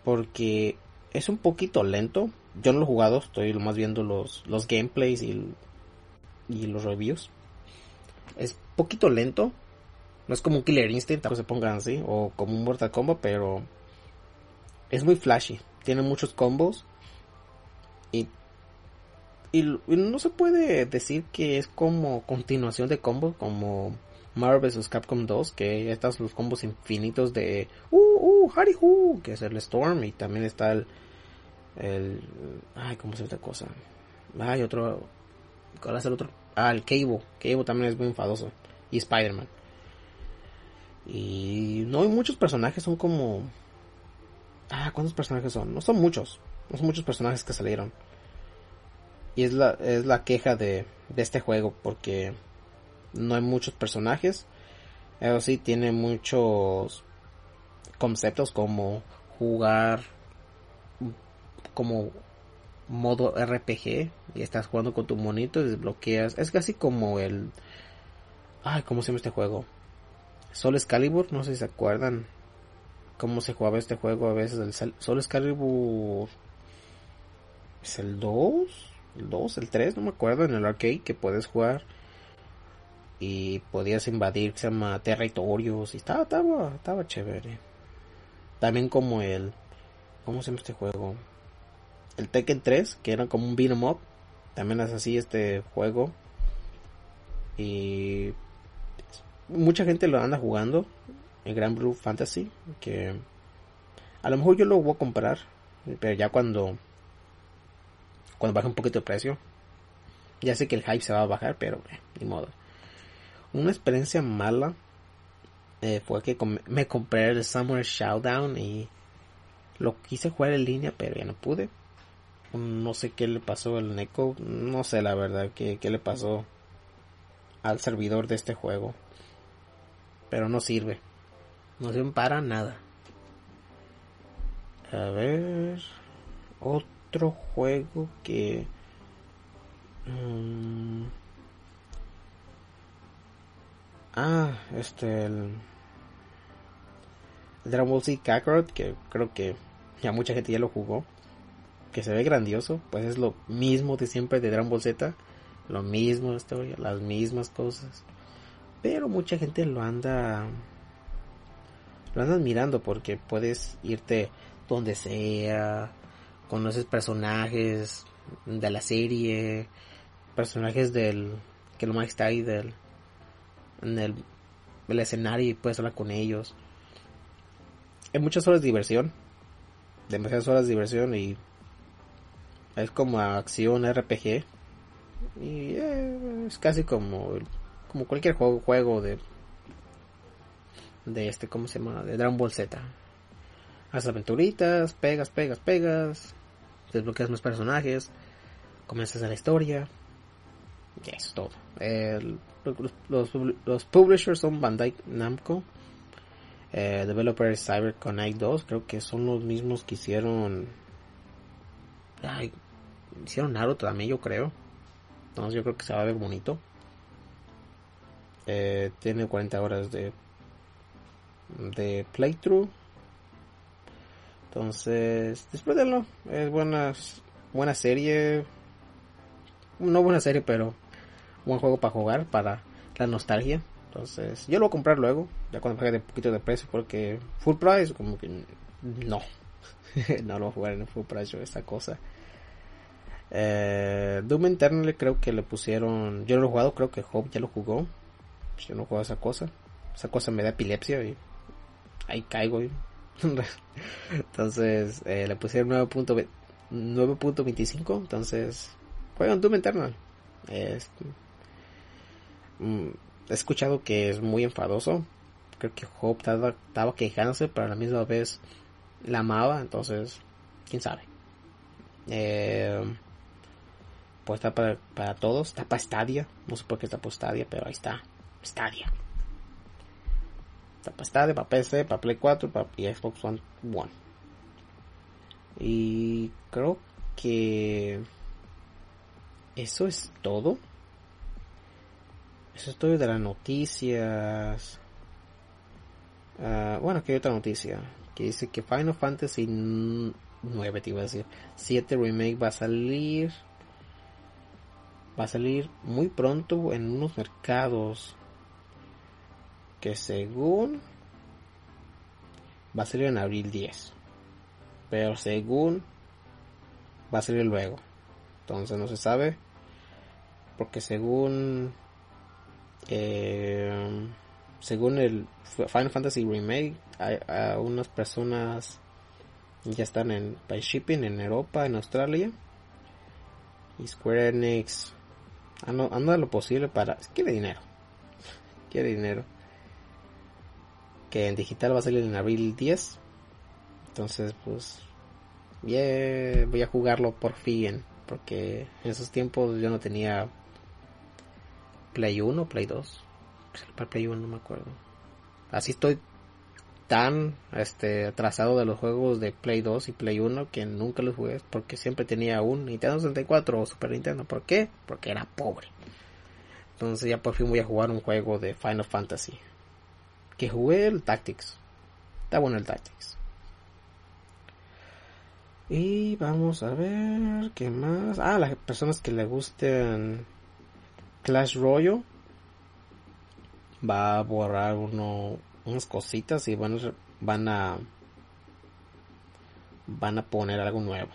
porque es un poquito lento. Yo no lo he jugado, estoy más viendo los, los gameplays y, y los reviews. Es poquito lento. No es como un Killer Instinct, tampoco se pongan así, o como un Mortal Kombat, pero es muy flashy. Tiene muchos combos. Y, y, no se puede decir que es como continuación de combos, como Marvel vs. Capcom 2, que están los combos infinitos de uh, uh, Harry Hu, que es el Storm, y también está el, el ay, ¿cómo se llama esta cosa? Hay otro, ¿cuál es el otro? Ah, el Cable, Cable también es muy enfadoso, y Spider-Man. Y no hay muchos personajes, son como, ah, ¿cuántos personajes son? No son muchos, no son muchos personajes que salieron. Y es la, es la queja de, de este juego, porque no hay muchos personajes. Eso sí, tiene muchos conceptos como jugar como modo RPG y estás jugando con tu monito y desbloqueas. Es casi como el... Ay, ¿cómo se llama este juego? Soul Excalibur, no sé si se acuerdan cómo se jugaba este juego a veces. El Soul Excalibur... ¿Es el 2? ¿El 2? ¿El 3? No me acuerdo. En el arcade que puedes jugar y podías invadir se llama territorios y estaba estaba estaba chévere. También como el cómo se llama este juego el Tekken 3 que era como un beat'em up también es así este juego. Y mucha gente lo anda jugando el Grand Blue Fantasy que a lo mejor yo lo voy a comprar pero ya cuando cuando baje un poquito de precio ya sé que el hype se va a bajar pero eh, ni modo una experiencia mala eh, fue que me compré el Summer Showdown y lo quise jugar en línea, pero ya no pude. No sé qué le pasó al Neko, no sé la verdad qué, qué le pasó al servidor de este juego. Pero no sirve. No sirve para nada. A ver. Otro juego que. Mmm, Ah, este, el, Dragon Ball Z Kakarot, que creo que ya mucha gente ya lo jugó, que se ve grandioso, pues es lo mismo de siempre de Dragon Ball Z, lo mismo la historia, las mismas cosas, pero mucha gente lo anda, lo anda mirando porque puedes irte donde sea, conoces personajes de la serie, personajes del, que lo más está ahí del en el, escenario y puedes hablar con ellos. Hay muchas horas de diversión, demasiadas horas de diversión y es como acción RPG y eh, es casi como como cualquier juego, juego de de este cómo se llama de Dragon Ball Z. Haces aventuritas pegas pegas pegas desbloqueas más personajes comienzas a la historia y eso es todo. El los, los, publishers son Bandai Namco, eh, developer CyberConnect 2, creo que son los mismos que hicieron, hicieron Naruto también yo creo, entonces yo creo que se va a ver bonito. Eh, tiene 40 horas de de playthrough. Entonces disfrútenlo. Es buena buena serie. No buena serie pero buen juego para jugar, para la nostalgia. Entonces, yo lo voy a comprar luego, ya cuando pague de poquito de precio, porque full price, como que no. (laughs) no lo voy a jugar en full price esta cosa. Eh, Doom Eternal creo que le pusieron, yo no lo he jugado, creo que Hope ya lo jugó. Pues yo no juego esa cosa. Esa cosa me da epilepsia y ahí caigo. (laughs) entonces, eh, le pusieron 9.25, entonces, juegan Doom Eternal. Es Mm, he escuchado que es muy enfadoso. Creo que Hope estaba, quejándose, pero a la misma vez la amaba, entonces, quién sabe. Eh, pues está para, para, todos, está para Stadia, no sé por qué está para Stadia, pero ahí está, Stadia. Está para Stadia, para PC, para Play 4 para, y Xbox. One. Y creo que eso es todo. Eso es de las noticias. Uh, bueno, aquí hay otra noticia. que dice que Final Fantasy 9, te iba a decir, 7 Remake va a salir va a salir muy pronto en unos mercados que según va a salir en abril 10 pero según va a salir luego entonces no se sabe porque según eh, según el Final Fantasy Remake hay, hay unas personas ya están en by shipping en Europa en Australia. Y Square Enix anda lo posible para quiere dinero quiere dinero. Que en digital va a salir en abril 10 entonces pues yeah, voy a jugarlo por fin porque en esos tiempos yo no tenía Play 1 Play 2 para Play 1 no me acuerdo así estoy tan este atrasado de los juegos de Play 2 y Play 1 que nunca los jugué porque siempre tenía un Nintendo 64 o Super Nintendo. ¿Por qué? Porque era pobre. Entonces ya por fin voy a jugar un juego de Final Fantasy. Que jugué el Tactics. Está bueno el Tactics. Y vamos a ver qué más. Ah, las personas que le gusten Clash Royale va a borrar uno unas cositas y van van a van a poner algo nuevo.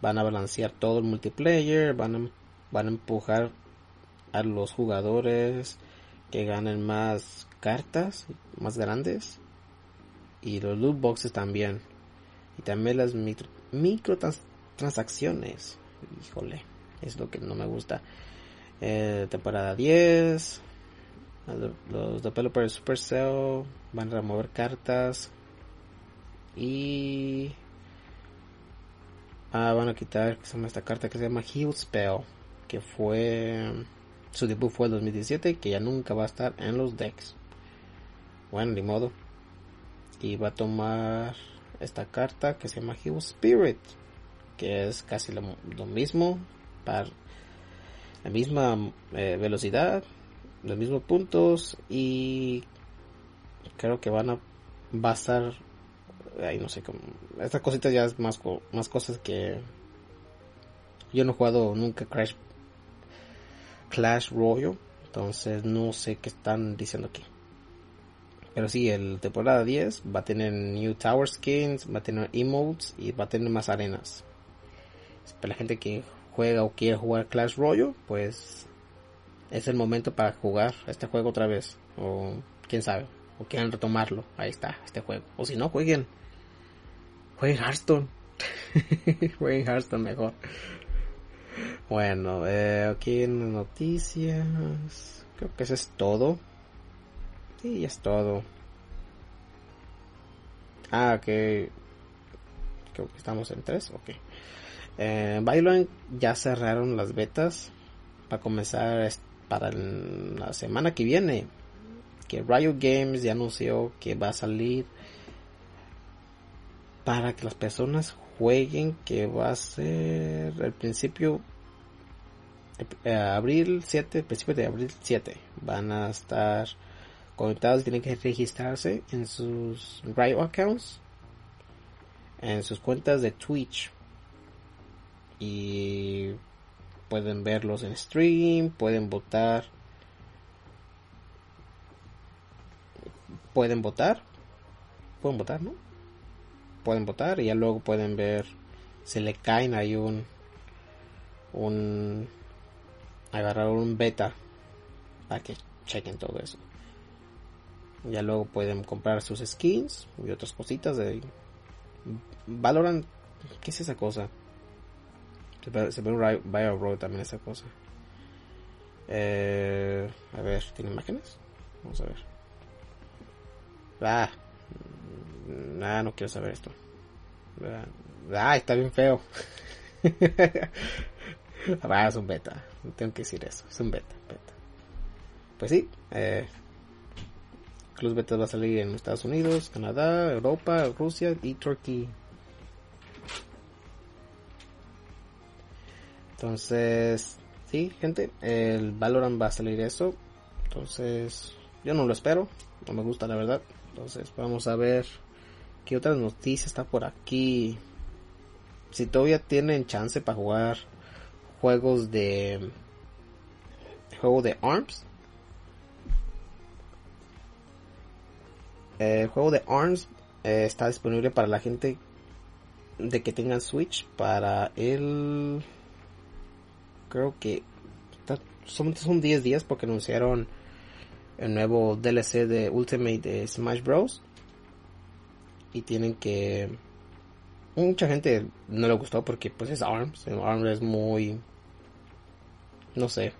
Van a balancear todo el multiplayer, van a, van a empujar a los jugadores que ganen más cartas, más grandes. Y los loot boxes también. Y también las micro, microtransacciones. Híjole, es lo que no me gusta. Eh, temporada 10, los developers de Supercell van a remover cartas. Y ah, van a quitar esta carta que se llama Heal Spell que fue su debut fue el 2017 que ya nunca va a estar en los decks. Bueno ni modo. Y va a tomar esta carta que se llama Heal Spirit que es casi lo, mismo para la misma eh, velocidad los mismos puntos y creo que van a basar ahí no sé cómo estas cositas ya es más más cosas que yo no he jugado nunca Crash Clash Royale entonces no sé qué están diciendo aquí. Pero sí el temporada 10 va a tener new tower skins va a tener emotes y va a tener más arenas. Para la gente que juega o quiere jugar Clash Royale pues es el momento para jugar este juego otra vez. O quién sabe. O quieran retomarlo. Ahí está, este juego. O si no, jueguen. Jueguen Hearthstone. (laughs) jueguen Hearthstone mejor. Bueno, eh, aquí en noticias. Creo que eso es todo. Sí, es todo. Ah, ok. Creo que estamos en tres. Ok. Eh, ya cerraron las betas para comenzar para la semana que viene. Que Riot Games ya anunció que va a salir para que las personas jueguen que va a ser el principio eh, abril 7 principio de abril 7 van a estar conectados tienen que registrarse en sus Riot accounts en sus cuentas de Twitch y pueden verlos en stream, pueden votar. Pueden votar. Pueden votar, ¿no? Pueden votar y ya luego pueden ver si le caen ahí un un agarrar un beta para que chequen todo eso. Ya luego pueden comprar sus skins y otras cositas de Valorant. ¿Qué es esa cosa? Se se un Bio también esa cosa. Eh, a ver, ¿tiene imágenes? Vamos a ver. Ah, nada, no quiero saber esto. Ah, está bien feo. (laughs) ah, es un beta. Tengo que decir eso. Es un beta. beta. Pues sí. Eh, Club Beta va a salir en Estados Unidos, Canadá, Europa, Rusia y Turquía. Entonces, sí, gente, el Valorant va a salir eso. Entonces, yo no lo espero, no me gusta la verdad. Entonces, vamos a ver ¿Qué otra noticia está por aquí? Si todavía tienen chance para jugar juegos de juego de ARMS. El juego de ARMS eh, está disponible para la gente de que tengan Switch para el creo que son, son 10 días porque anunciaron el nuevo DLC de Ultimate de Smash Bros. Y tienen que... Mucha gente no le gustó porque pues es ARMS. ARMS es muy... No sé.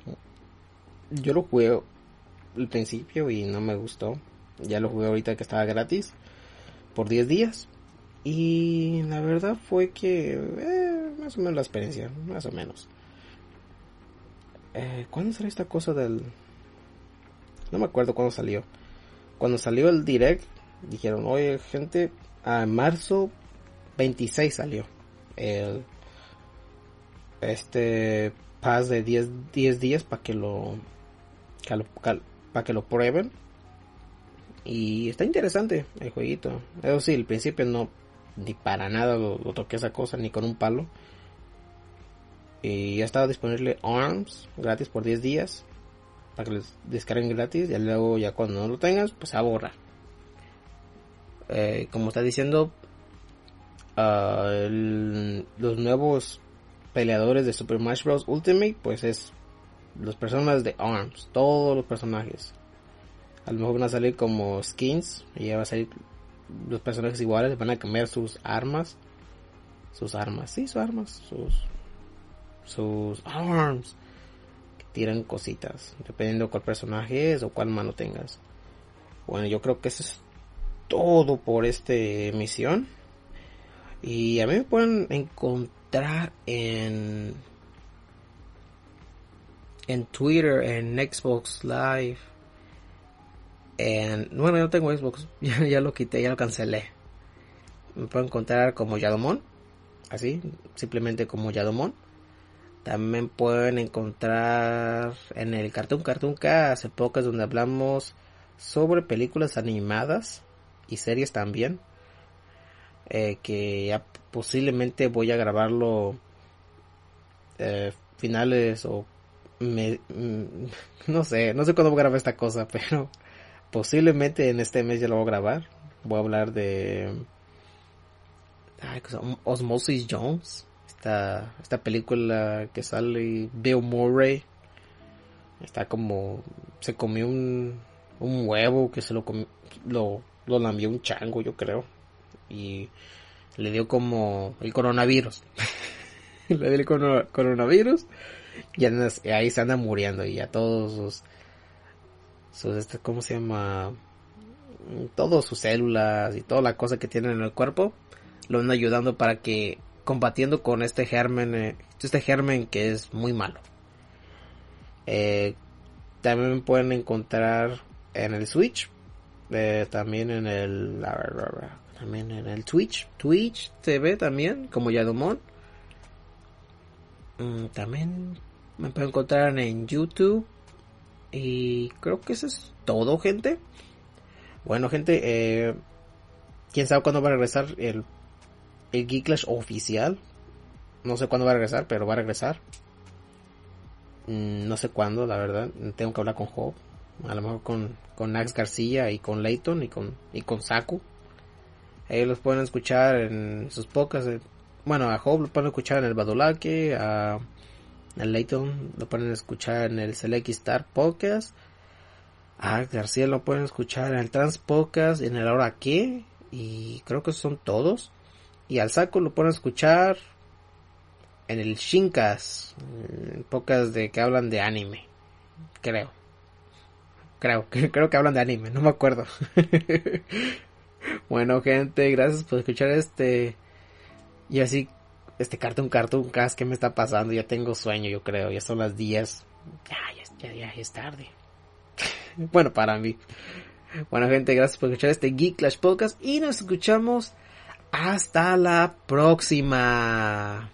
Yo lo jugué al principio y no me gustó. Ya lo jugué ahorita que estaba gratis. Por 10 días. Y la verdad fue que... Eh, más o menos la experiencia. Más o menos. Eh, ¿Cuándo salió esta cosa del... No me acuerdo cuándo salió. Cuando salió el direct, dijeron, oye gente, a marzo 26 salió. El, este pass de 10, 10 días para que lo, para que lo prueben. Y está interesante el jueguito. Eso sí, al principio no, ni para nada lo, lo toqué esa cosa, ni con un palo. Y ya estaba disponible ARMS gratis por 10 días. Para que les descarguen gratis. Y luego ya cuando no lo tengas, pues se va a borrar. Eh, como está diciendo, uh, los nuevos peleadores de Super Smash Bros. Ultimate, pues es los personajes de ARMS. Todos los personajes. A lo mejor van a salir como skins. Y ya va a salir los personajes iguales. Van a cambiar sus armas. Sus armas, sí, sus armas. Sus sus arms que tiran cositas dependiendo cuál personaje es o cuál mano tengas. Bueno yo creo que eso es todo por esta emisión y a mí me pueden encontrar en en Twitter en Xbox Live en bueno yo tengo Xbox (laughs) ya, ya lo quité ya lo cancelé. Me pueden encontrar como Yadomon así simplemente como Yadomon también pueden encontrar en el Cartoon Cartoon hace pocas donde hablamos sobre películas animadas y series también. Eh, que ya posiblemente voy a grabarlo eh, finales o me, mm, (laughs) no sé, no sé cuándo voy a grabar esta cosa, (laughs) pero posiblemente en este mes ya lo voy a grabar. Voy a hablar de Osmosis Jones esta, película que sale Bill Murray. Está como, se comió un, un huevo que se lo, lo, lo lambió un chango, yo creo. Y le dio como el coronavirus. (laughs) le dio el coronavirus y ahí se anda muriendo y ya todos sus, sus este, ¿cómo se llama? Todas sus células y toda la cosa que tienen en el cuerpo lo van ayudando para que combatiendo con este germen, eh, este germen que es muy malo. Eh, también pueden encontrar en el Switch, eh, también en el, también en el Twitch, Twitch TV también, como Yadomon. Mm, también me pueden encontrar en YouTube. Y creo que eso es todo, gente. Bueno, gente, eh, quién sabe cuándo va a regresar el el Geeklash oficial. No sé cuándo va a regresar, pero va a regresar. Mm, no sé cuándo, la verdad. Tengo que hablar con Job. A lo mejor con, con García y con Layton y con, y con Saku. Ellos los pueden escuchar en sus pocas. Eh, bueno, a Job lo pueden escuchar en el Badulaque. A, a Layton lo pueden escuchar en el Select Star Podcast. A García lo pueden escuchar en el Trans Podcast. En el Ahora qué. Y creo que son todos. Y al saco lo pueden escuchar en el Shinkas, pocas de que hablan de anime, creo. Creo, (laughs) creo que hablan de anime, no me acuerdo. (laughs) bueno, gente, gracias por escuchar este y así este cartoon cartoon cast que me está pasando, ya tengo sueño, yo creo, ya son las 10. Ya, ya, ya, ya es tarde. (laughs) bueno, para mí. Bueno, gente, gracias por escuchar este Geek Clash Podcast y nos escuchamos hasta la próxima.